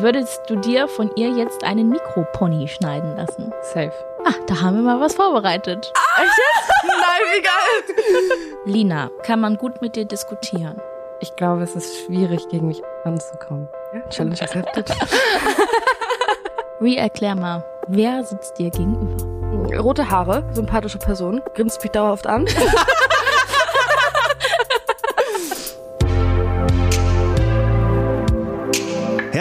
würdest du dir von ihr jetzt einen Mikropony schneiden lassen? Safe. Ah, da haben wir mal was vorbereitet. Echt jetzt? Nein, geil. Lina, kann man gut mit dir diskutieren? Ich glaube, es ist schwierig, gegen mich anzukommen. Challenge accepted. Wie erklär mal, wer sitzt dir gegenüber? Rote Haare, sympathische Person, grinst mich dauerhaft an.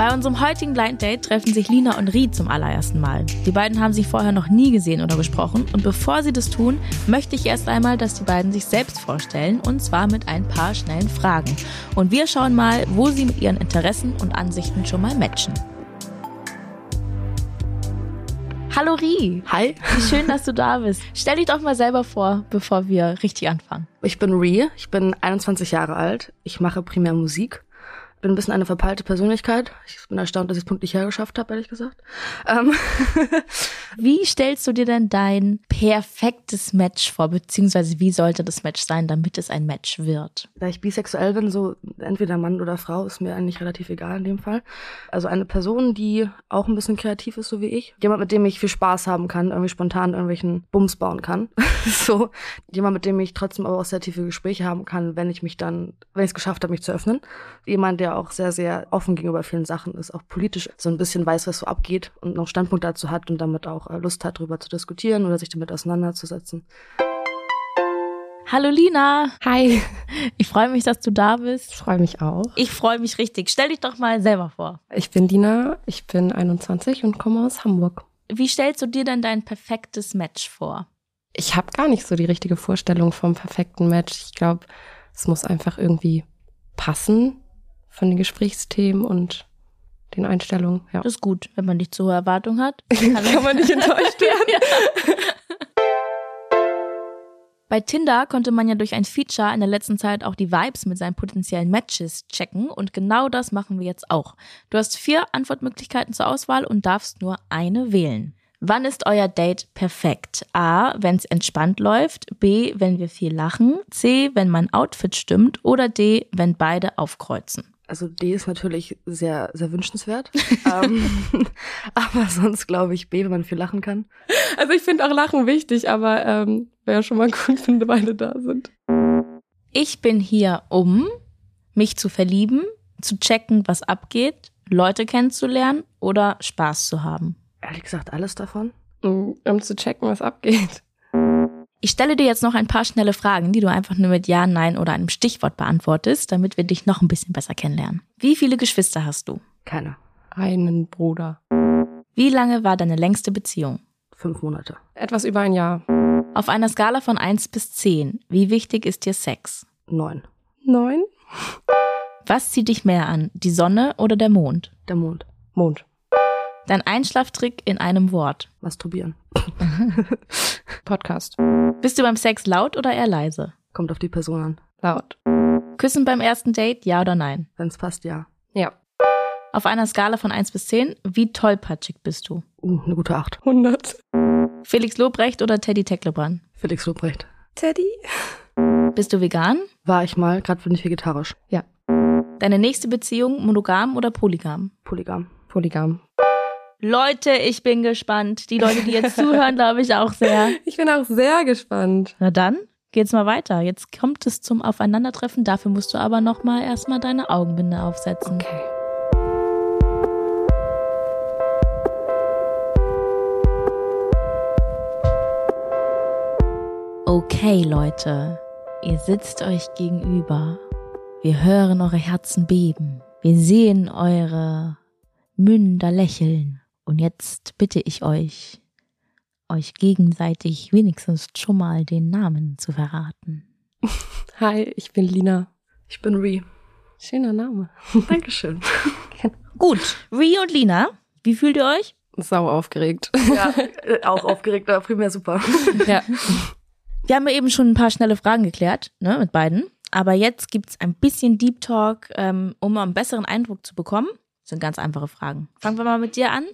Bei unserem heutigen Blind Date treffen sich Lina und Ried zum allerersten Mal. Die beiden haben sich vorher noch nie gesehen oder gesprochen und bevor sie das tun, möchte ich erst einmal, dass die beiden sich selbst vorstellen und zwar mit ein paar schnellen Fragen. Und wir schauen mal, wo sie mit ihren Interessen und Ansichten schon mal matchen. Hallo Ri, Hi, wie schön, dass du da bist. Stell dich doch mal selber vor, bevor wir richtig anfangen. ich bin Ree, ich bin 21 Jahre alt, ich mache primär Musik. Bin ein bisschen eine verpeilte Persönlichkeit. Ich bin erstaunt, dass ich es pünktlich hergeschafft habe, ehrlich gesagt. Ähm, Wie stellst du dir denn dein perfektes Match vor, beziehungsweise wie sollte das Match sein, damit es ein Match wird? da ich bisexuell bin, so entweder Mann oder Frau, ist mir eigentlich relativ egal in dem Fall. Also eine Person, die auch ein bisschen kreativ ist, so wie ich. Jemand, mit dem ich viel Spaß haben kann, irgendwie spontan irgendwelchen Bums bauen kann. so. Jemand, mit dem ich trotzdem aber auch sehr tiefe Gespräche haben kann, wenn ich mich dann, wenn ich es geschafft habe, mich zu öffnen. Jemand, der auch sehr, sehr offen gegenüber vielen Sachen ist, auch politisch so ein bisschen weiß, was so abgeht und noch Standpunkt dazu hat und damit auch äh, Lust hat, darüber zu diskutieren oder sich damit auseinanderzusetzen. Hallo Lina, Hi. ich freue mich, dass du da bist. Ich freue mich auch. Ich freue mich richtig. Stell dich doch mal selber vor. Ich bin Dina, ich bin 21 und komme aus Hamburg. Wie stellst du dir denn dein perfektes Match vor? Ich habe gar nicht so die richtige Vorstellung vom perfekten Match. Ich glaube, es muss einfach irgendwie passen von den Gesprächsthemen und den Einstellungen. Ja. Das ist gut, wenn man nicht zu hohe Erwartungen hat. Kann man nicht enttäuscht werden. Bei Tinder konnte man ja durch ein Feature in der letzten Zeit auch die Vibes mit seinen potenziellen Matches checken und genau das machen wir jetzt auch. Du hast vier Antwortmöglichkeiten zur Auswahl und darfst nur eine wählen. Wann ist euer Date perfekt? A, wenn es entspannt läuft, B, wenn wir viel lachen, C, wenn mein Outfit stimmt oder D, wenn beide aufkreuzen. Also D ist natürlich sehr, sehr wünschenswert. ähm, aber sonst glaube ich B, wenn man viel lachen kann. Also ich finde auch Lachen wichtig, aber ähm, wäre schon mal gut, wenn beide da sind. Ich bin hier, um mich zu verlieben, zu checken, was abgeht, Leute kennenzulernen oder Spaß zu haben. Ehrlich gesagt, alles davon. Um, um zu checken, was abgeht. Ich stelle dir jetzt noch ein paar schnelle Fragen, die du einfach nur mit Ja, Nein oder einem Stichwort beantwortest, damit wir dich noch ein bisschen besser kennenlernen. Wie viele Geschwister hast du? Keine. Einen Bruder. Wie lange war deine längste Beziehung? Fünf Monate. Etwas über ein Jahr. Auf einer Skala von 1 bis 10, wie wichtig ist dir Sex? Neun. Neun? Was zieht dich mehr an, die Sonne oder der Mond? Der Mond. Mond. Dein Einschlaftrick in einem Wort. Masturbieren. Podcast. Bist du beim Sex laut oder eher leise? Kommt auf die Person an. Laut. Küssen beim ersten Date, ja oder nein? Wenn es passt, ja. Ja. Auf einer Skala von 1 bis 10, wie tollpatschig bist du? Uh, eine gute Acht. 100. Felix Lobrecht oder Teddy Tecklebrand? Felix Lobrecht. Teddy. Bist du vegan? War ich mal, gerade bin ich vegetarisch. Ja. Deine nächste Beziehung monogam oder polygam? Polygam. Polygam. Leute, ich bin gespannt. Die Leute, die jetzt zuhören, glaube ich auch sehr. Ich bin auch sehr gespannt. Na dann, geht's mal weiter. Jetzt kommt es zum Aufeinandertreffen. Dafür musst du aber noch mal erstmal deine Augenbinde aufsetzen. Okay. Okay, Leute, ihr sitzt euch gegenüber. Wir hören eure Herzen beben. Wir sehen eure Münder lächeln. Und jetzt bitte ich euch, euch gegenseitig wenigstens schon mal den Namen zu verraten. Hi, ich bin Lina. Ich bin Ree. Schöner Name. Dankeschön. Gut, Rie und Lina, wie fühlt ihr euch? sau aufgeregt. Ja, äh, auch aufgeregt, aber primär super. ja. Wir haben ja eben schon ein paar schnelle Fragen geklärt, ne, mit beiden. Aber jetzt gibt's ein bisschen Deep Talk, ähm, um einen besseren Eindruck zu bekommen. Das sind ganz einfache Fragen. Fangen wir mal mit dir an.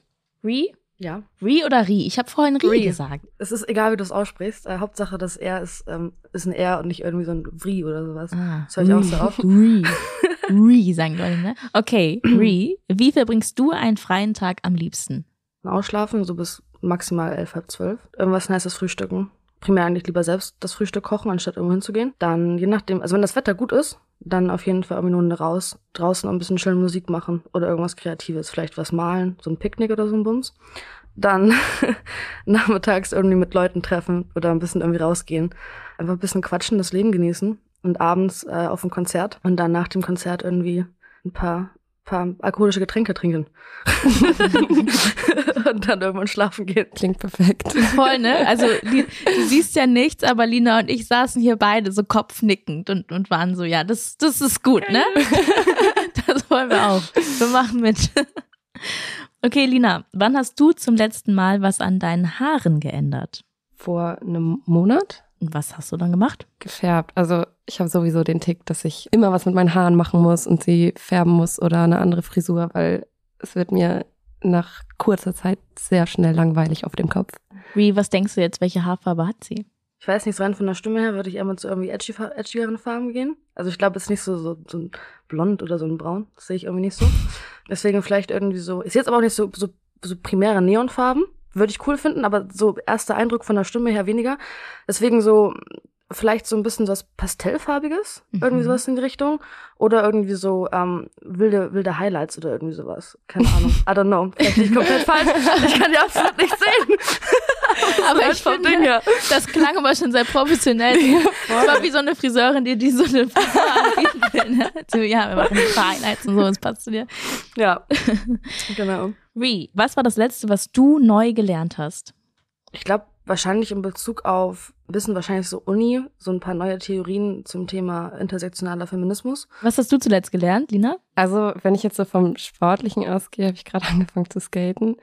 Ri? Ja. Ri oder Ri? Ich habe vorhin Ri, Ri. gesagt. Es ist egal, wie du es aussprichst. Äh, Hauptsache, das R ist, ähm, ist ein R und nicht irgendwie so ein Vri oder sowas. Ah, Das höre ich auch so oft. Ri. Ri, sagen Leute, ne? Okay, Ri. Wie verbringst du einen freien Tag am liebsten? Ausschlafen, so bis maximal elf, halb zwölf. Irgendwas Nices frühstücken. Primär eigentlich lieber selbst das Frühstück kochen, anstatt irgendwo hinzugehen. Dann, je nachdem, also wenn das Wetter gut ist, dann auf jeden Fall irgendwie eine Runde raus, draußen ein bisschen schöne Musik machen oder irgendwas Kreatives, vielleicht was malen, so ein Picknick oder so ein Bums. Dann nachmittags irgendwie mit Leuten treffen oder ein bisschen irgendwie rausgehen. Einfach ein bisschen quatschen, das Leben genießen und abends äh, auf ein Konzert und dann nach dem Konzert irgendwie ein paar, paar alkoholische Getränke trinken. und dann irgendwann schlafen gehen. Klingt perfekt. Voll, ne? Also du siehst ja nichts, aber Lina und ich saßen hier beide so kopfnickend und, und waren so, ja, das, das ist gut, ne? Das wollen wir auch. Wir machen mit. Okay, Lina, wann hast du zum letzten Mal was an deinen Haaren geändert? Vor einem Monat Und was hast du dann gemacht? gefärbt. Also ich habe sowieso den Tick, dass ich immer was mit meinen Haaren machen muss und sie färben muss oder eine andere Frisur, weil es wird mir nach kurzer Zeit sehr schnell langweilig auf dem Kopf. Ri, was denkst du jetzt, welche Haarfarbe hat sie? Ich weiß nicht, rein von der Stimme her würde ich eher mal zu irgendwie edgy, edgigeren Farben gehen. Also ich glaube, es ist nicht so, so, so ein Blond oder so ein Braun. Das sehe ich irgendwie nicht so. Deswegen vielleicht irgendwie so, ist jetzt aber auch nicht so, so, so primäre Neonfarben. Würde ich cool finden, aber so erster Eindruck von der Stimme her weniger. Deswegen so, vielleicht so ein bisschen was Pastellfarbiges, Mhm. irgendwie sowas in die Richtung. Oder irgendwie so ähm, wilde, wilde Highlights oder irgendwie sowas. Keine Ahnung. I don't know. Vielleicht nicht komplett falsch. Ich kann die absolut nicht sehen. Aber ich finde, Ding her. das klang aber schon sehr professionell. Das war wie so eine Friseurin, die, die so eine Frisur anbieten will. Ne? So, ja, wir machen Highlights und so, das passt zu dir. Ja, genau. Ri, was war das Letzte, was du neu gelernt hast? Ich glaube, wahrscheinlich in Bezug auf Wissen, wahrscheinlich so Uni, so ein paar neue Theorien zum Thema intersektionaler Feminismus. Was hast du zuletzt gelernt, Lina? Also wenn ich jetzt so vom Sportlichen ausgehe, habe ich gerade angefangen zu skaten.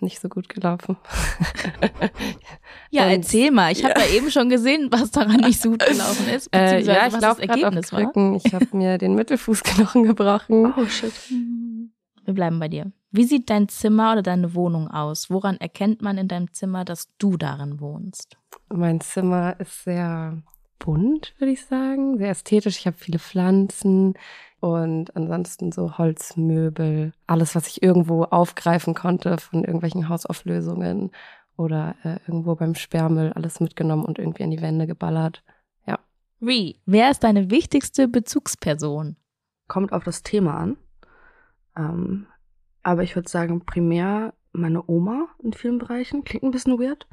Nicht so gut gelaufen. Ja, Und- erzähl mal. Ich habe ja. eben schon gesehen, was daran nicht so gut gelaufen ist, Äh, beziehungsweise ja, ich was laufe das gerade auf war. Ich habe mir den Mittelfußknochen gebrochen. Oh shit. Wir bleiben bei dir. Wie sieht dein Zimmer oder deine Wohnung aus? Woran erkennt man in deinem Zimmer, dass du darin wohnst? Mein Zimmer ist sehr bunt, würde ich sagen. Sehr ästhetisch. Ich habe viele Pflanzen und ansonsten so Holzmöbel. Alles, was ich irgendwo aufgreifen konnte von irgendwelchen Hausauflösungen oder äh, irgendwo beim Sperrmüll alles mitgenommen und irgendwie an die Wände geballert. Ri, wer ist deine wichtigste Bezugsperson? Kommt auf das Thema an. Ähm, aber ich würde sagen, primär meine Oma in vielen Bereichen. Klingt ein bisschen weird,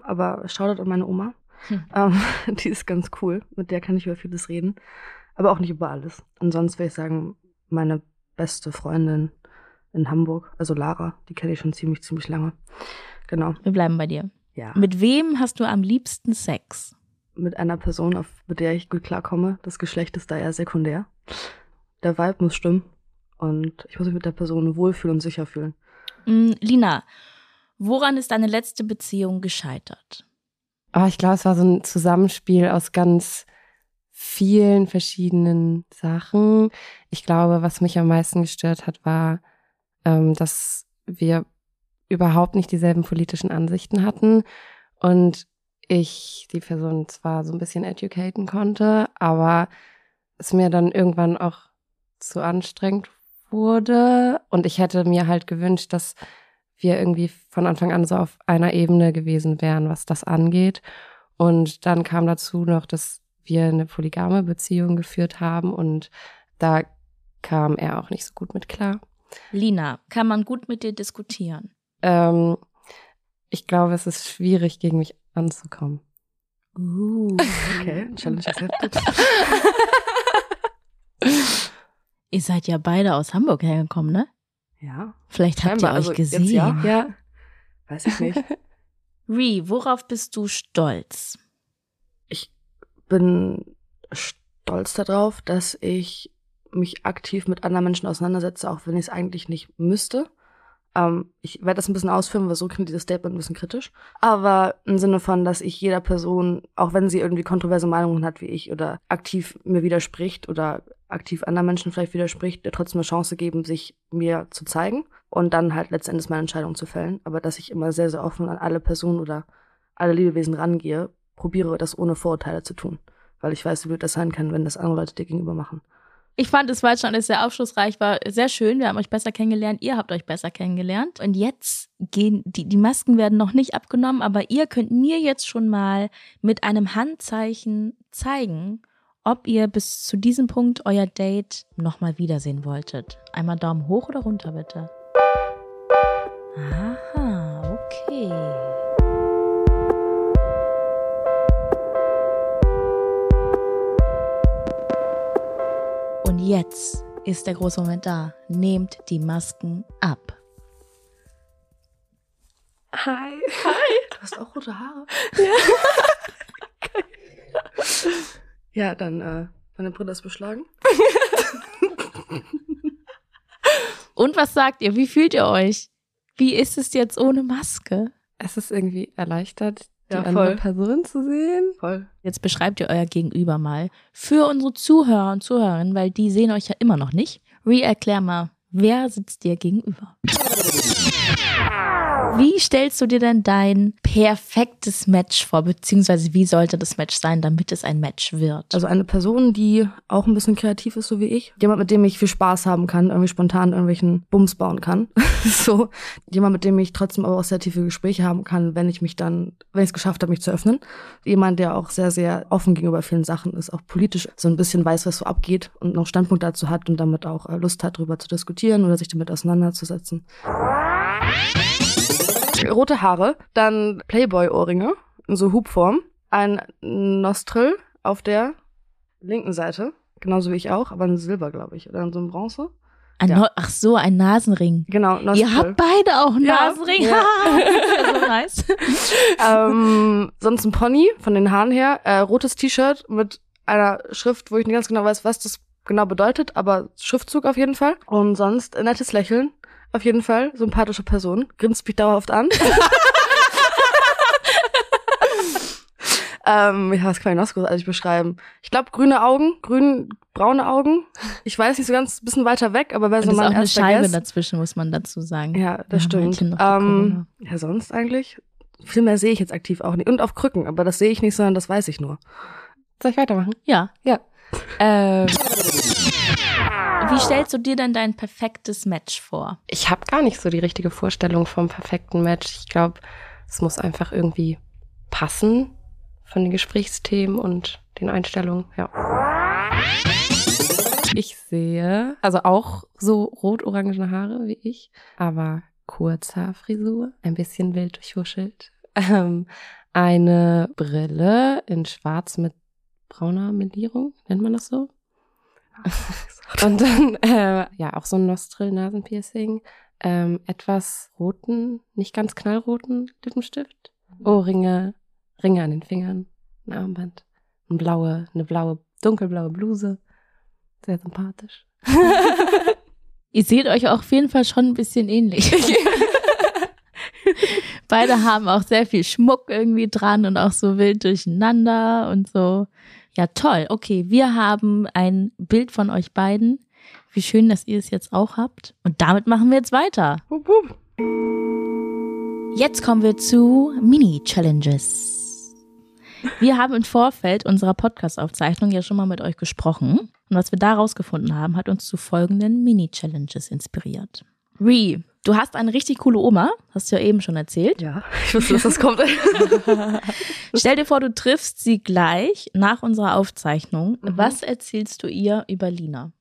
aber Shoutout an meine Oma. Hm. Ähm, die ist ganz cool. Mit der kann ich über vieles reden. Aber auch nicht über alles. Und sonst würde ich sagen, meine beste Freundin in Hamburg, also Lara, die kenne ich schon ziemlich, ziemlich lange. Genau. Wir bleiben bei dir. Ja. Mit wem hast du am liebsten Sex? mit einer Person, auf, mit der ich gut klarkomme. Das Geschlecht ist da eher sekundär. Der Vibe muss stimmen. Und ich muss mich mit der Person wohlfühlen und sicher fühlen. Mm, Lina, woran ist deine letzte Beziehung gescheitert? Aber ich glaube, es war so ein Zusammenspiel aus ganz vielen verschiedenen Sachen. Ich glaube, was mich am meisten gestört hat, war, ähm, dass wir überhaupt nicht dieselben politischen Ansichten hatten und ich die Person zwar so ein bisschen educaten konnte, aber es mir dann irgendwann auch zu anstrengend wurde und ich hätte mir halt gewünscht, dass wir irgendwie von Anfang an so auf einer Ebene gewesen wären, was das angeht. Und dann kam dazu noch, dass wir eine polygame Beziehung geführt haben und da kam er auch nicht so gut mit klar. Lina, kann man gut mit dir diskutieren? Ähm, ich glaube, es ist schwierig, gegen mich anzukommen. Uh. Okay, Challenge accepted. Ihr seid ja beide aus Hamburg hergekommen, ne? ja, Vielleicht habt Scheinbar, ihr euch also gesehen. ja. Ja, weiß ich nicht. Ri, worauf bist du stolz? Bin stolz darauf, dass ich mich aktiv mit anderen Menschen auseinandersetze, auch wenn ich es eigentlich nicht müsste. Ähm, ich werde das ein bisschen ausführen, weil so klingt dieses Statement ein bisschen kritisch. Aber im Sinne von, dass ich jeder Person, auch wenn sie irgendwie kontroverse Meinungen hat wie ich oder aktiv mir widerspricht oder aktiv anderen Menschen vielleicht widerspricht, der trotzdem eine Chance geben, sich mir zu zeigen und dann halt letztendlich meine Entscheidung zu fällen. Aber dass ich immer sehr, sehr offen an alle Personen oder alle Lebewesen rangehe, probiere das ohne Vorurteile zu tun. Weil ich weiß, wie blöd das sein kann, wenn das andere Leute dir gegenüber machen. Ich fand, es war schon alles sehr aufschlussreich, war sehr schön. Wir haben euch besser kennengelernt, ihr habt euch besser kennengelernt. Und jetzt gehen, die, die Masken werden noch nicht abgenommen, aber ihr könnt mir jetzt schon mal mit einem Handzeichen zeigen, ob ihr bis zu diesem Punkt euer Date nochmal wiedersehen wolltet. Einmal Daumen hoch oder runter, bitte. Aha, jetzt ist der große Moment da. Nehmt die Masken ab. Hi. Hi. Du hast auch rote Haare. Ja. ja, dann, äh, meine Brille ist beschlagen. Und was sagt ihr? Wie fühlt ihr euch? Wie ist es jetzt ohne Maske? Es ist irgendwie erleichtert, die Ja, andere voll. Person zu sehen. Voll. Jetzt beschreibt ihr euer Gegenüber mal für unsere Zuhörer und Zuhörerinnen, weil die sehen euch ja immer noch nicht. Re, erklär mal, wer sitzt dir gegenüber? Wie stellst du dir denn dein perfektes Match vor, beziehungsweise wie sollte das Match sein, damit es ein Match wird? Also eine Person, die auch ein bisschen kreativ ist, so wie ich. Jemand, mit dem ich viel Spaß haben kann, irgendwie spontan irgendwelchen Bums bauen kann. so. Jemand, mit dem ich trotzdem aber auch sehr tiefe Gespräche haben kann, wenn ich mich dann, wenn ich es geschafft habe, mich zu öffnen. Jemand, der auch sehr, sehr offen gegenüber vielen Sachen ist, auch politisch so ein bisschen weiß, was so abgeht und noch Standpunkt dazu hat und damit auch äh, Lust hat, darüber zu diskutieren oder sich damit auseinanderzusetzen. Rote Haare, dann Playboy-Ohrringe in so Hubform, ein Nostril auf der linken Seite, genauso wie ich auch, aber ein Silber, glaube ich, oder in so ein Bronze. Ein ja. Neu- Ach so, ein Nasenring. Genau, Nostril. Ihr habt beide auch einen Ja. Nasenring. Ja. ja, so nice. ähm, sonst ein Pony von den Haaren her, äh, rotes T-Shirt mit einer Schrift, wo ich nicht ganz genau weiß, was das genau bedeutet, aber Schriftzug auf jeden Fall. Und sonst ein nettes Lächeln, auf jeden Fall, sympathische Person, grinst mich dauerhaft an. ähm, ja, was kann ich noch so großartig beschreiben? Ich glaube, grüne Augen, grün, braune Augen. Ich weiß nicht so ganz, bisschen weiter weg, aber wer so es ist mein auch eine Scheibe Guess- dazwischen, muss man dazu sagen. Ja, Wir das halt stimmt. ähm, ja, sonst eigentlich? Viel mehr sehe ich jetzt aktiv auch nicht. Und auf Krücken, aber das sehe ich nicht, sondern das weiß ich nur. Soll ich weitermachen? Ja. Ja. Ähm, Wie stellst du dir denn dein perfektes Match vor? ich habe gar nicht so die richtige Vorstellung vom perfekten Match. Ich glaube, es muss einfach irgendwie passen von den Gesprächsthemen und den Einstellungen. Ja. Ich sehe, also auch so rot-orangene Haare wie ich, aber Kurzhaarfrisur, ein bisschen wild durchwuschelt. Ähm, eine Brille in schwarz mit brauner Melierung, nennt man das so? Und dann, äh, ja, auch so ein Nostril-Nasenpiercing, ähm, etwas roten, nicht ganz knallroten Lippenstift, Ohrringe, Ringe an den Fingern, ein Armband, eine blaue, eine blaue, dunkelblaue Bluse. Sehr sympathisch. Ihr seht euch auf jeden Fall schon ein bisschen ähnlich. Beide haben auch sehr viel Schmuck irgendwie dran und auch so wild durcheinander und so. Ja, toll. Okay, wir haben ein Bild von euch beiden. Wie schön, dass ihr es jetzt auch habt. Und damit machen wir jetzt weiter. Wupp, wupp. Jetzt kommen wir zu Mini-Challenges. Wir haben im Vorfeld unserer Podcast-Aufzeichnung ja schon mal mit euch gesprochen. Und was wir da rausgefunden haben, hat uns zu folgenden Mini-Challenges inspiriert. Ree, du hast eine richtig coole Oma, hast du ja eben schon erzählt. Ja, ich wusste, dass das kommt. Stell dir vor, du triffst sie gleich nach unserer Aufzeichnung. Mhm. Was erzählst du ihr über Lina?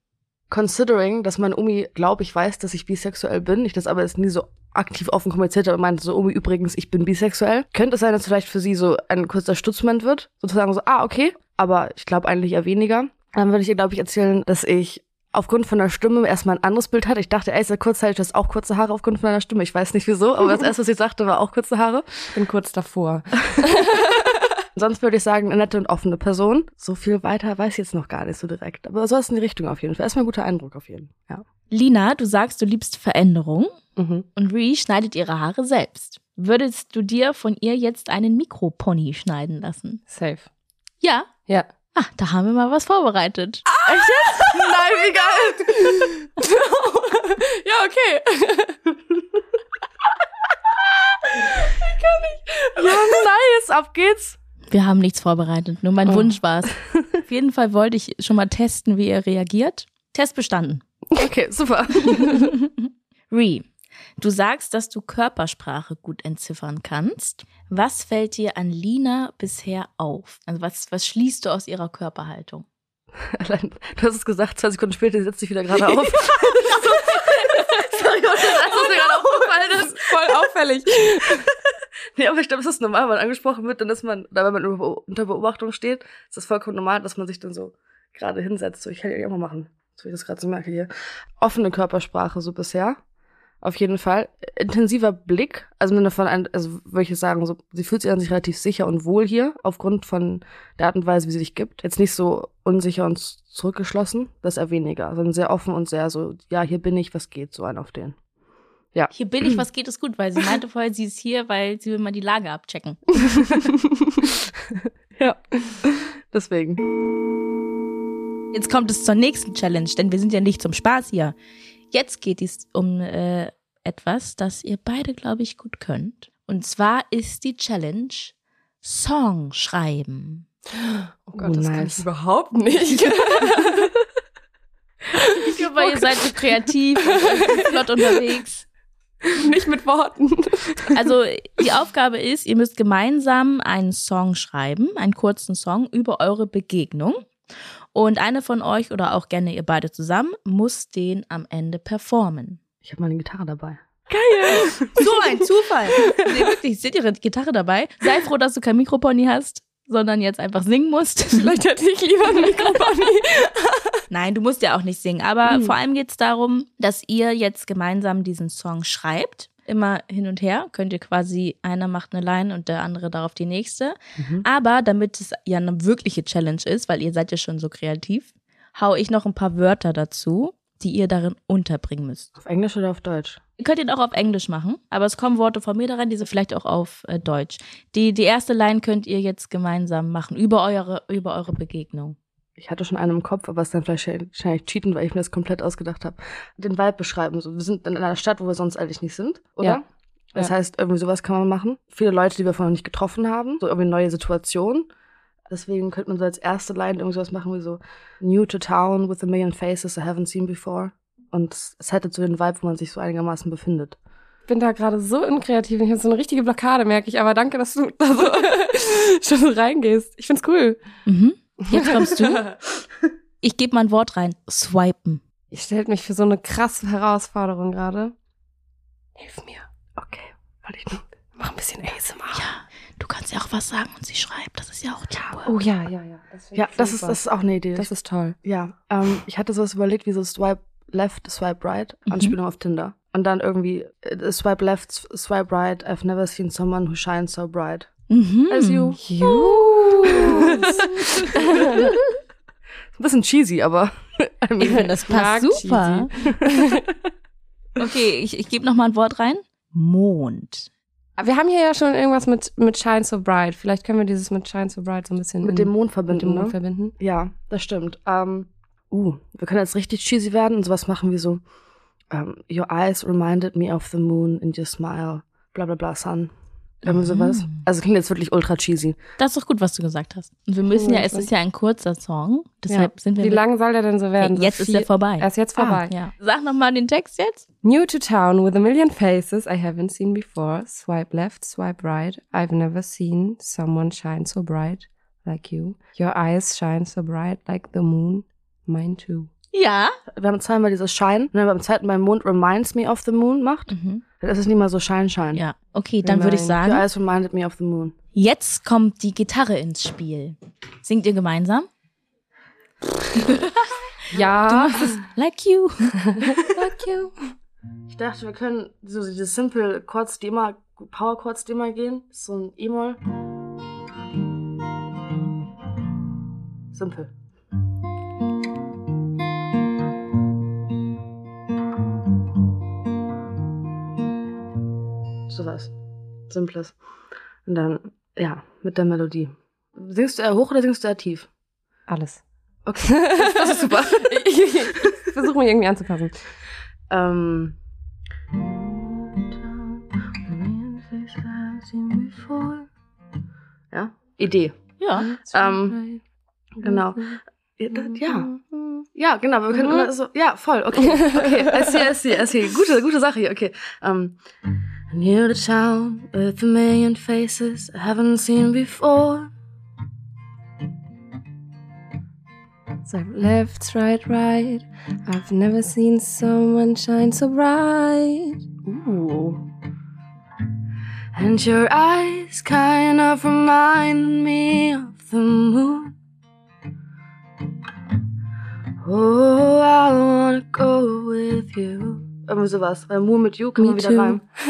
Considering, dass meine Omi, glaube ich, weiß, dass ich bisexuell bin, ich das aber jetzt nie so aktiv offen kommuniziert habe, meinte so, Omi, übrigens, ich bin bisexuell. Könnte es sein, dass vielleicht für sie so ein kurzer Stutzmoment wird? Sozusagen so, ah, okay. Aber ich glaube eigentlich eher weniger. Dann würde ich ihr, glaube ich, erzählen, dass ich aufgrund von der Stimme erstmal ein anderes Bild hatte. Ich dachte erst kurzzeitig, das auch kurze Haare aufgrund von deiner Stimme. Ich weiß nicht wieso, aber das erste, was ich sagte, war auch kurze Haare. Bin kurz davor. Sonst würde ich sagen, eine nette und offene Person. So viel weiter weiß ich jetzt noch gar nicht so direkt. Aber sowas in die Richtung auf jeden Fall. Erstmal ein guter Eindruck auf jeden Fall. Ja. Lina, du sagst, du liebst Veränderung. Mhm. und Ree schneidet ihre Haare selbst. Würdest du dir von ihr jetzt einen Mikropony schneiden lassen? Safe. Ja. Ja. Ah, da haben wir mal was vorbereitet. Nein, wie geil! ja, okay. ich kann nicht. Ja, nice, ab geht's. Wir haben nichts vorbereitet, nur mein Oh. Wunsch war es. Auf jeden Fall wollte ich schon mal testen, wie ihr reagiert. Test bestanden. Okay, super. Ree, du sagst, dass du Körpersprache gut entziffern kannst. Was fällt dir an Lina bisher auf? Also was, was schließt du aus ihrer Körperhaltung? Allein, du hast es gesagt, zwei Sekunden später setzt sich wieder gerade auf. Sorry, das ist mir gerade aufgefallen ist. Voll auffällig. Nee, aber ich glaube, es ist normal, wenn man angesprochen wird, dann ist man, oder wenn man unter Beobachtung steht, ist das vollkommen normal, dass man sich dann so gerade hinsetzt. So, ich kann ja auch mal machen, so wie ich das gerade so merke hier. Offene Körpersprache so bisher. Auf jeden Fall. Intensiver Blick, also im Sinne von, ein, also würde ich sagen, so, sie fühlt sich an sich relativ sicher und wohl hier, aufgrund von der Art und Weise, wie sie sich gibt. Jetzt nicht so unsicher und zurückgeschlossen, das eher weniger, sondern sehr offen und sehr so, ja, hier bin ich, was geht, so ein auf den. Hier bin ich, was geht es gut, weil sie meinte vorher, sie ist hier, weil sie will mal die Lage abchecken. ja, deswegen. Jetzt kommt es zur nächsten Challenge, denn wir sind ja nicht zum Spaß hier. Jetzt geht es um äh, etwas, das ihr beide, glaube ich, gut könnt. Und zwar ist die Challenge Song schreiben. Oh Gott, das kann ich nice. überhaupt nicht. Ich glaube, ihr seid so kreativ und flott unterwegs. Nicht mit Worten. Also die Aufgabe ist, ihr müsst gemeinsam einen Song schreiben, einen kurzen Song über eure Begegnung. Und eine von euch oder auch gerne ihr beide zusammen muss den am Ende performen. Ich habe meine Gitarre dabei. So ein Zufall. Nee, wirklich, seht ihre Gitarre dabei. Sei froh, dass du kein Mikropony hast, sondern jetzt einfach singen musst. Vielleicht hätte ich lieber ein Mikrofon. Nein, du musst ja auch nicht singen. Aber Mhm. vor allem geht es darum, dass ihr jetzt gemeinsam diesen Song schreibt. Immer hin und her. Könnt ihr quasi, einer macht eine Line und der andere darauf die nächste. Mhm. Aber damit es ja eine wirkliche Challenge ist, weil ihr seid ja schon so kreativ, hau ich noch ein paar Wörter dazu, die ihr darin unterbringen müsst. Auf Englisch oder auf Deutsch? Ihr könnt ihn auch auf Englisch machen, aber es kommen Worte von mir da rein, diese vielleicht auch auf äh, Deutsch. Die, die erste Line könnt ihr jetzt gemeinsam machen, über eure, über eure Begegnung. Ich hatte schon einen im Kopf, aber es ist dann vielleicht wahrscheinlich cheaten, weil ich mir das komplett ausgedacht habe. Den Vibe beschreiben. So, wir sind in einer Stadt, wo wir sonst eigentlich nicht sind, oder? Ja. Das Ja. heißt, irgendwie sowas kann man machen. Viele Leute, die wir vorher noch nicht getroffen haben, so irgendwie neue Situationen. Deswegen könnte man so als erste Line irgendwie sowas machen wie so New to town with a million faces I haven't seen before. Und es- hätte so den Vibe, wo man sich so einigermaßen befindet. Ich bin da gerade so unkreativ. Ich habe so eine richtige Blockade, merke ich. Aber danke, dass du da so schon so reingehst. Ich find's cool. Mhm. Jetzt kommst du. Ich gebe mal ein Wort rein. Swipen. Ihr stellt mich für so eine krasse Herausforderung gerade. Hilf mir. Okay, weil ich. Mach ein bisschen ASMR. Ja, du kannst ja auch was sagen und sie schreibt. Das ist ja auch Teamwork. Oh ja, ja, ja. Das Ja, das ist, das ist auch eine Idee. das ist toll. Ja, ähm, ich hatte sowas überlegt wie so Swipe Left, Swipe Right, Mhm. Anspielung auf Tinder. Und dann irgendwie äh, Swipe Left, Swipe Right, I've never seen someone who shines so bright. Mhm. As you. Ein bisschen cheesy, aber I mean, Ich finde, das passt super. okay, ich, ich gebe noch mal ein Wort rein. Mond. Wir haben hier ja schon irgendwas mit, mit Shine So Bright. Vielleicht können wir dieses mit Shine So Bright so ein bisschen mit in- dem Mond mit verbinden. dem Mond ne? verbinden. Ja, das stimmt. Ähm, uh, wir können jetzt richtig cheesy werden und sowas machen wie so ähm, Your eyes reminded me of the moon in your smile. Bla bla bla, sun. Irgendwie sowas. Mhm. Also klingt jetzt wirklich ultra cheesy. Das ist doch gut, was du gesagt hast. Und wir müssen ja, es ist ja ein kurzer Song, deshalb sind wir Wie mit- lang soll der denn so werden? Okay, jetzt so ist er vorbei. Er ist jetzt vorbei. Ja. Sag noch mal den Text jetzt. New to town with a million faces I haven't seen before. Swipe left, swipe right. I've never seen someone shine so bright like you. Your eyes shine so bright like the moon. Mine too. Ja. Wir haben zweimal dieses Shine. Und wenn beim zweiten Mal Mond reminds me of the moon macht, Mhm. dann ist es nicht mal so Shine, Shine. Ja. Okay, dann würde ich Nein. Your sagen, eyes reminded me of the moon. jetzt kommt die Gitarre ins Spiel. Singt ihr gemeinsam? Ja. Like you. Like you. Ich dachte, wir können so diese simple Chords, die immer, Power Chords, die immer gehen. So ein E-Moll. Simpel. Sowas. Simples. Und dann, ja, mit der Melodie. Singst du eher hoch oder singst du eher tief? Alles. Okay, das ist super. ich versuche mich irgendwie anzupassen. ähm. Ja, Idee. Ja. Ähm, genau. Ja, ja. Genau, wir können immer so, ja, voll, okay, okay, I see, I see, I see. Gute, gute Sache hier, okay. Um, Near the town with a million faces I haven't seen before. So I've left, right, right. I've never seen someone shine so bright. Ooh. And your eyes kind of remind me of the moon. Oh, I wanna go with you. Irgendwie sowas, weil Moon mit You kann man wieder too. reimen.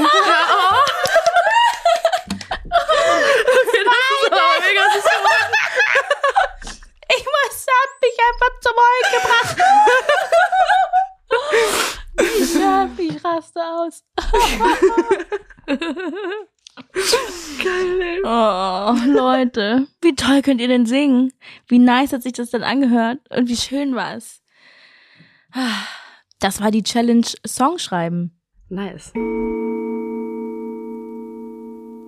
okay, das ist aber mega süß geworden. Ich muss, hat mich einfach zum Heulen gebracht. ich, ich raste aus. Geil, ey. Oh, Leute. Wie toll könnt ihr denn singen? Wie nice hat sich das denn angehört? Und wie schön war es? Das war die Challenge Songschreiben. Nice.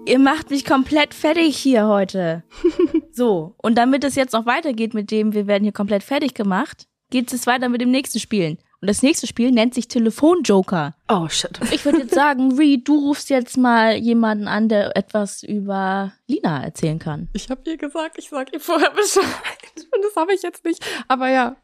Ihr macht mich komplett fertig hier heute. So, und damit es jetzt noch weitergeht mit dem, wir werden hier komplett fertig gemacht, geht es weiter mit dem nächsten Spielen. Und das nächste Spiel nennt sich Telefonjoker. Oh, shit. Ich würde jetzt sagen, Reed, du rufst jetzt mal jemanden an, der etwas über Lina erzählen kann. Ich habe ihr gesagt, ich sag ihr vorher Bescheid. Und das habe ich jetzt nicht. Aber ja,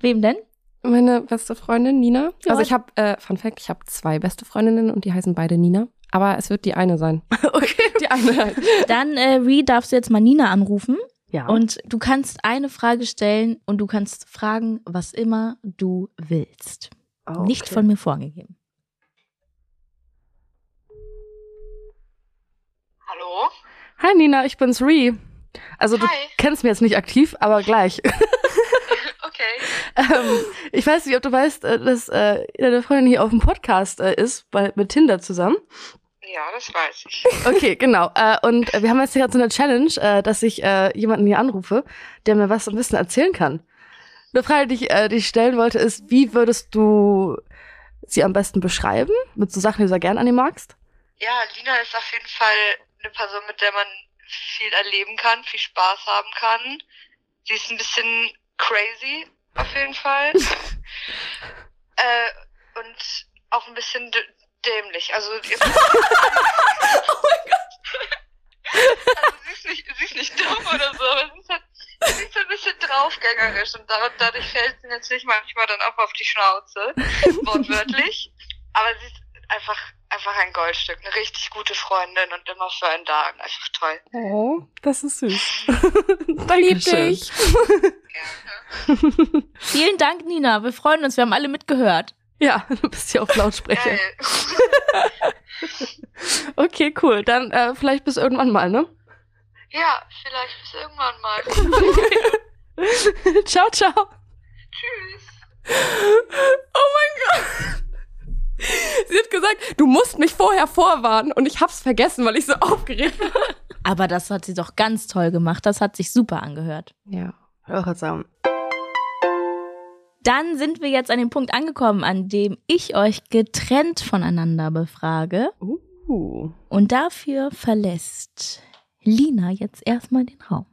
Wem denn? Meine beste Freundin Nina. Ja. Also ich habe, äh, Fun Fact, ich habe zwei beste Freundinnen und die heißen beide Nina. Aber es wird die eine sein. Okay. Die eine halt. Dann, äh, Reed, darfst du jetzt mal Nina anrufen. Ja. Und du kannst eine Frage stellen und du kannst fragen, was immer du willst. Oh, Nicht okay. von mir vorgegeben. Hallo? Hi Nina, ich bin's Ree. Also du Hi. kennst mich jetzt nicht aktiv, aber gleich. Okay. ähm, ich weiß nicht, ob du weißt, äh, dass äh, deine Freundin hier auf dem Podcast äh, ist, bei, mit Tinder zusammen. Ja, das weiß ich. Okay, genau. Äh, und äh, wir haben jetzt hier so eine Challenge, äh, dass ich äh, jemanden hier anrufe, der mir was ein bisschen erzählen kann. Eine Frage, die ich, äh, die ich stellen wollte, ist, wie würdest du sie am besten beschreiben? Mit so Sachen, die du sehr gern an ihr magst? Ja, Lina ist auf jeden Fall eine Person, mit der man viel erleben kann, viel Spaß haben kann. Sie ist ein bisschen crazy, auf jeden Fall. äh, und auch ein bisschen dämlich. Also, ihr- also sie, ist nicht, sie ist nicht dumm oder so, aber sie ist, halt, sie ist ein bisschen draufgängerisch und da- dadurch fällt sie natürlich manchmal dann auch auf die Schnauze, wortwörtlich. Aber sie ist einfach, einfach ein Goldstück, eine richtig gute Freundin und immer für einen da und einfach toll. Oh, das ist süß. Lieb Dankeschön. dich. Gerne. Vielen Dank, Nina. Wir freuen uns. Wir haben alle mitgehört. Ja, du bist hier auf Lautsprecher. Okay, cool. Dann äh, vielleicht bis irgendwann mal, ne? Ja, vielleicht bis irgendwann mal. ciao, ciao. Tschüss. Oh mein Gott. Sie hat gesagt, du musst mich vorher vorwarnen und ich hab's vergessen, weil ich so aufgeregt war. Aber das hat sie doch ganz toll gemacht. Das hat sich super angehört. Ja. Hör auch jetzt sagen. Dann sind wir jetzt an dem Punkt angekommen, an dem ich euch getrennt voneinander befrage. Uh. Und dafür verlässt Lina jetzt erstmal den Raum.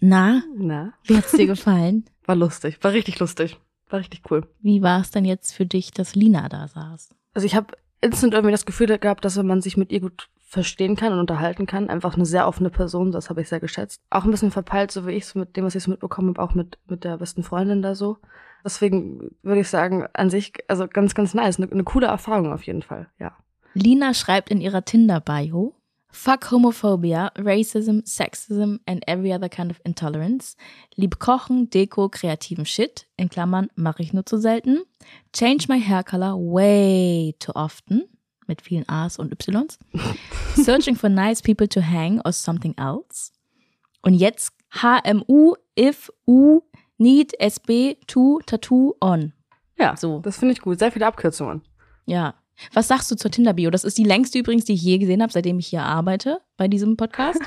Na, Na, wie hat's dir gefallen? war lustig. War richtig lustig. War richtig cool. Wie war es denn jetzt für dich, dass Lina da saß? Also ich habe instant irgendwie das Gefühl gehabt, dass man sich mit ihr gut verstehen kann und unterhalten kann. Einfach eine sehr offene Person, das habe ich sehr geschätzt. Auch ein bisschen verpeilt, so wie ich es mit dem, was ich so mitbekommen habe, auch mit, mit der besten Freundin da so. Deswegen würde ich sagen, an sich, also ganz, ganz nice. Eine, eine coole Erfahrung auf jeden Fall, ja. Lina schreibt in ihrer Tinder-Bio, Fuck Homophobia, Racism, Sexism and every other kind of intolerance. Lieb Kochen, Deko, kreativen Shit, in Klammern mache ich nur zu selten. Change my hair color way too often, mit vielen A's und Y's. Searching for nice people to hang or something else. Und jetzt HMU, if, U, need, SB, to, tattoo, on. Ja, So. das finde ich gut. Sehr viele Abkürzungen. Ja, Was sagst du zur Tinder-Bio? Das ist die längste übrigens, die ich je gesehen habe, seitdem ich hier arbeite bei diesem Podcast.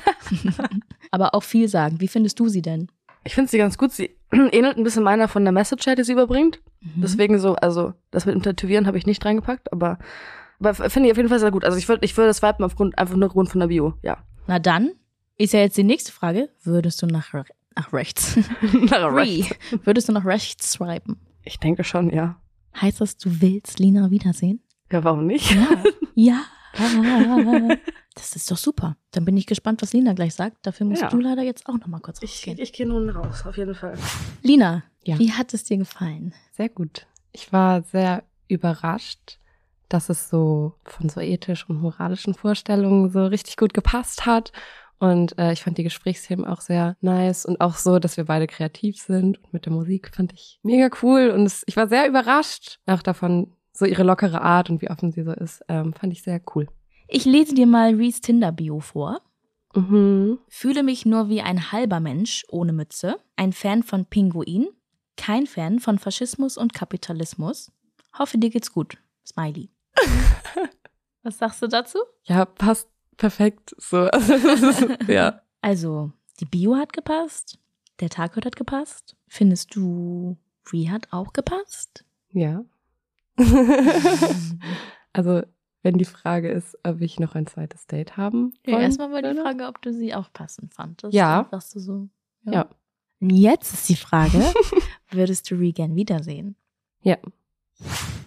Aber auch viel sagen. Wie findest du sie denn? Ich finde sie ganz gut. Sie ähnelt ein bisschen meiner von der Message, die sie überbringt. Mhm. Deswegen so, also das mit dem Tätowieren habe ich nicht reingepackt, aber, aber finde ich auf jeden Fall sehr gut. Also ich würde ich würde das swipen aufgrund, einfach nur aufgrund von der Bio, ja. Na dann ist ja jetzt die nächste Frage. Würdest du nach, nach rechts? Re. Würdest du nach rechts swipen? Ich denke schon, ja. Heißt das, du willst Lina wiedersehen? Ja, warum nicht? Ja. Das ist doch super. Dann bin ich gespannt, was Lina gleich sagt. Dafür musst Ja. du leider jetzt auch noch mal kurz Ich, rausgehen. ich gehe nun raus, auf jeden Fall. Lina, Ja. wie hat es dir gefallen? Sehr gut. Ich war sehr überrascht, dass es so von so ethisch und moralischen Vorstellungen so richtig gut gepasst hat. Und äh, ich fand die Gesprächsthemen auch sehr nice und auch so, dass wir beide kreativ sind. Und mit der Musik fand ich mega cool. Und es, ich war sehr überrascht, auch davon, so ihre lockere Art und wie offen sie so ist. Ähm, fand ich sehr cool. Ich lese dir mal Rees Tinder-Bio vor. Mhm. Fühle mich nur wie ein halber Mensch ohne Mütze. Ein Fan von Pinguin. Kein Fan von Faschismus und Kapitalismus. Hoffe, dir geht's gut. Smiley. Was sagst du dazu? Ja, passt perfekt so. ja. Also, die Bio hat gepasst. Der Tag hat gepasst. Findest du, Ree hat auch gepasst? Ja. also, wenn die Frage ist, ob ich noch ein zweites Date haben Ja, wollen erstmal war die. Frage, ob du sie auch passend fandest. Ja. Dann Sagst du so. Ja. Und Jetzt ist die Frage, würdest du Ree gern wiedersehen? Ja.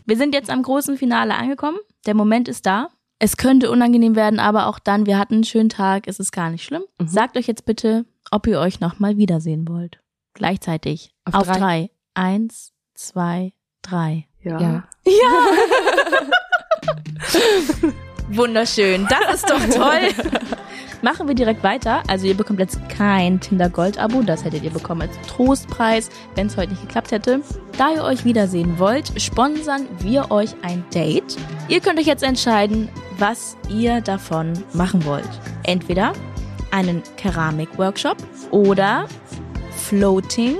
Wir sind jetzt am großen Finale angekommen. Der Moment ist da. Es könnte unangenehm werden, aber auch dann, wir hatten einen schönen Tag, es ist gar nicht schlimm. Mhm. Sagt euch jetzt bitte, ob ihr euch nochmal wiedersehen wollt. Gleichzeitig. Auf Auf, drei. drei. Eins, zwei, drei. Ja. Wunderschön, das ist doch toll. Machen wir direkt weiter. Also ihr bekommt jetzt kein Tinder Gold Abo, das hättet ihr bekommen als Trostpreis, wenn es heute nicht geklappt hätte. Da ihr euch wiedersehen wollt, sponsern wir euch ein Date. Ihr könnt euch jetzt entscheiden, was ihr davon machen wollt. Entweder einen Keramik-Workshop oder Floating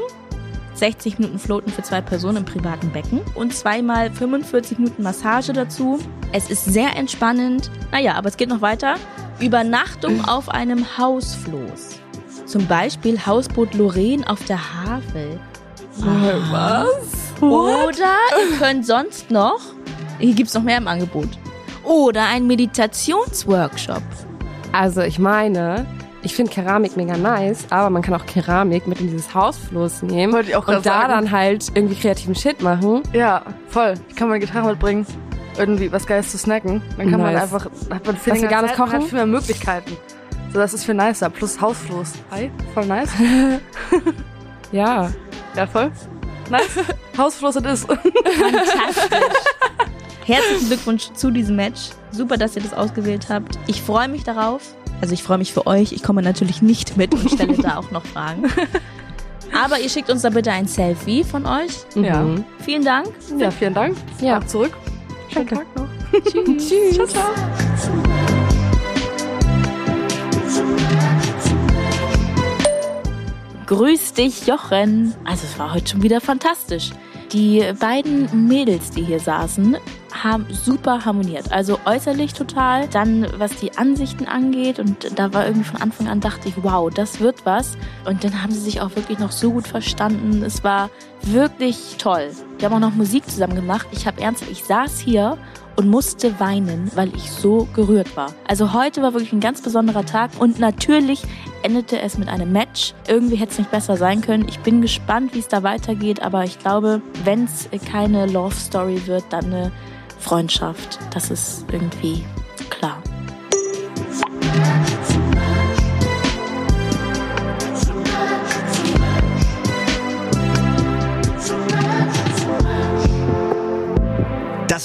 60 Minuten Floaten für zwei Personen im privaten Becken und zweimal 45 Minuten Massage dazu. Es ist sehr entspannend. Naja, aber es geht noch weiter. Übernachtung auf einem Hausfloß. Zum Beispiel Hausboot Lorraine auf der Havel. Was? Oder ihr könnt sonst noch, hier gibt's noch mehr im Angebot. Oder ein Meditationsworkshop. Also, ich meine, ich finde Keramik mega nice, aber man kann auch Keramik mit in dieses Hausfloß nehmen Wollte ich auch und da sagen. dann halt irgendwie kreativen Shit machen. Ja, voll. Ich kann meine Gitarre mitbringen. Irgendwie was Geiles zu snacken. Dann kann man Nice. einfach, hat man viel Hast du länger gar nicht kochen? hat viel mehr Möglichkeiten. So, das ist viel nicer. Plus Hausfloß. Hi, voll nice. Ja. Ja, voll. Nice. Hausfloß it is. Fantastisch. Herzlichen Glückwunsch zu diesem Match. Super, dass ihr das ausgewählt habt. Ich freue mich darauf. Also ich freue mich für euch. Ich komme natürlich nicht mit und stelle da auch noch Fragen. Aber ihr schickt uns da bitte ein Selfie von euch. Ja. Mhm. Vielen Dank. Ja, vielen Dank. Ja. Auch zurück. Schönen Danke. Tag noch. Tschüss. Ciao, ciao. Grüß dich, Jochen. Also es war heute schon wieder fantastisch. Die beiden Mädels, die hier saßen, haben super harmoniert. Also äußerlich total, dann was die Ansichten angeht und da war irgendwie von Anfang an dachte ich, wow, das wird was. Und dann haben sie sich auch wirklich noch so gut verstanden. Es war wirklich toll. Die haben auch noch Musik zusammen gemacht. Ich habe ernsthaft, ich saß hier und musste weinen, weil ich so gerührt war. Also heute war wirklich ein ganz besonderer Tag und natürlich endete es mit einem Match. Irgendwie hätte es nicht besser sein können. Ich bin gespannt, wie es da weitergeht, aber ich glaube, wenn es keine Love Story wird, dann eine Freundschaft. Das ist irgendwie klar.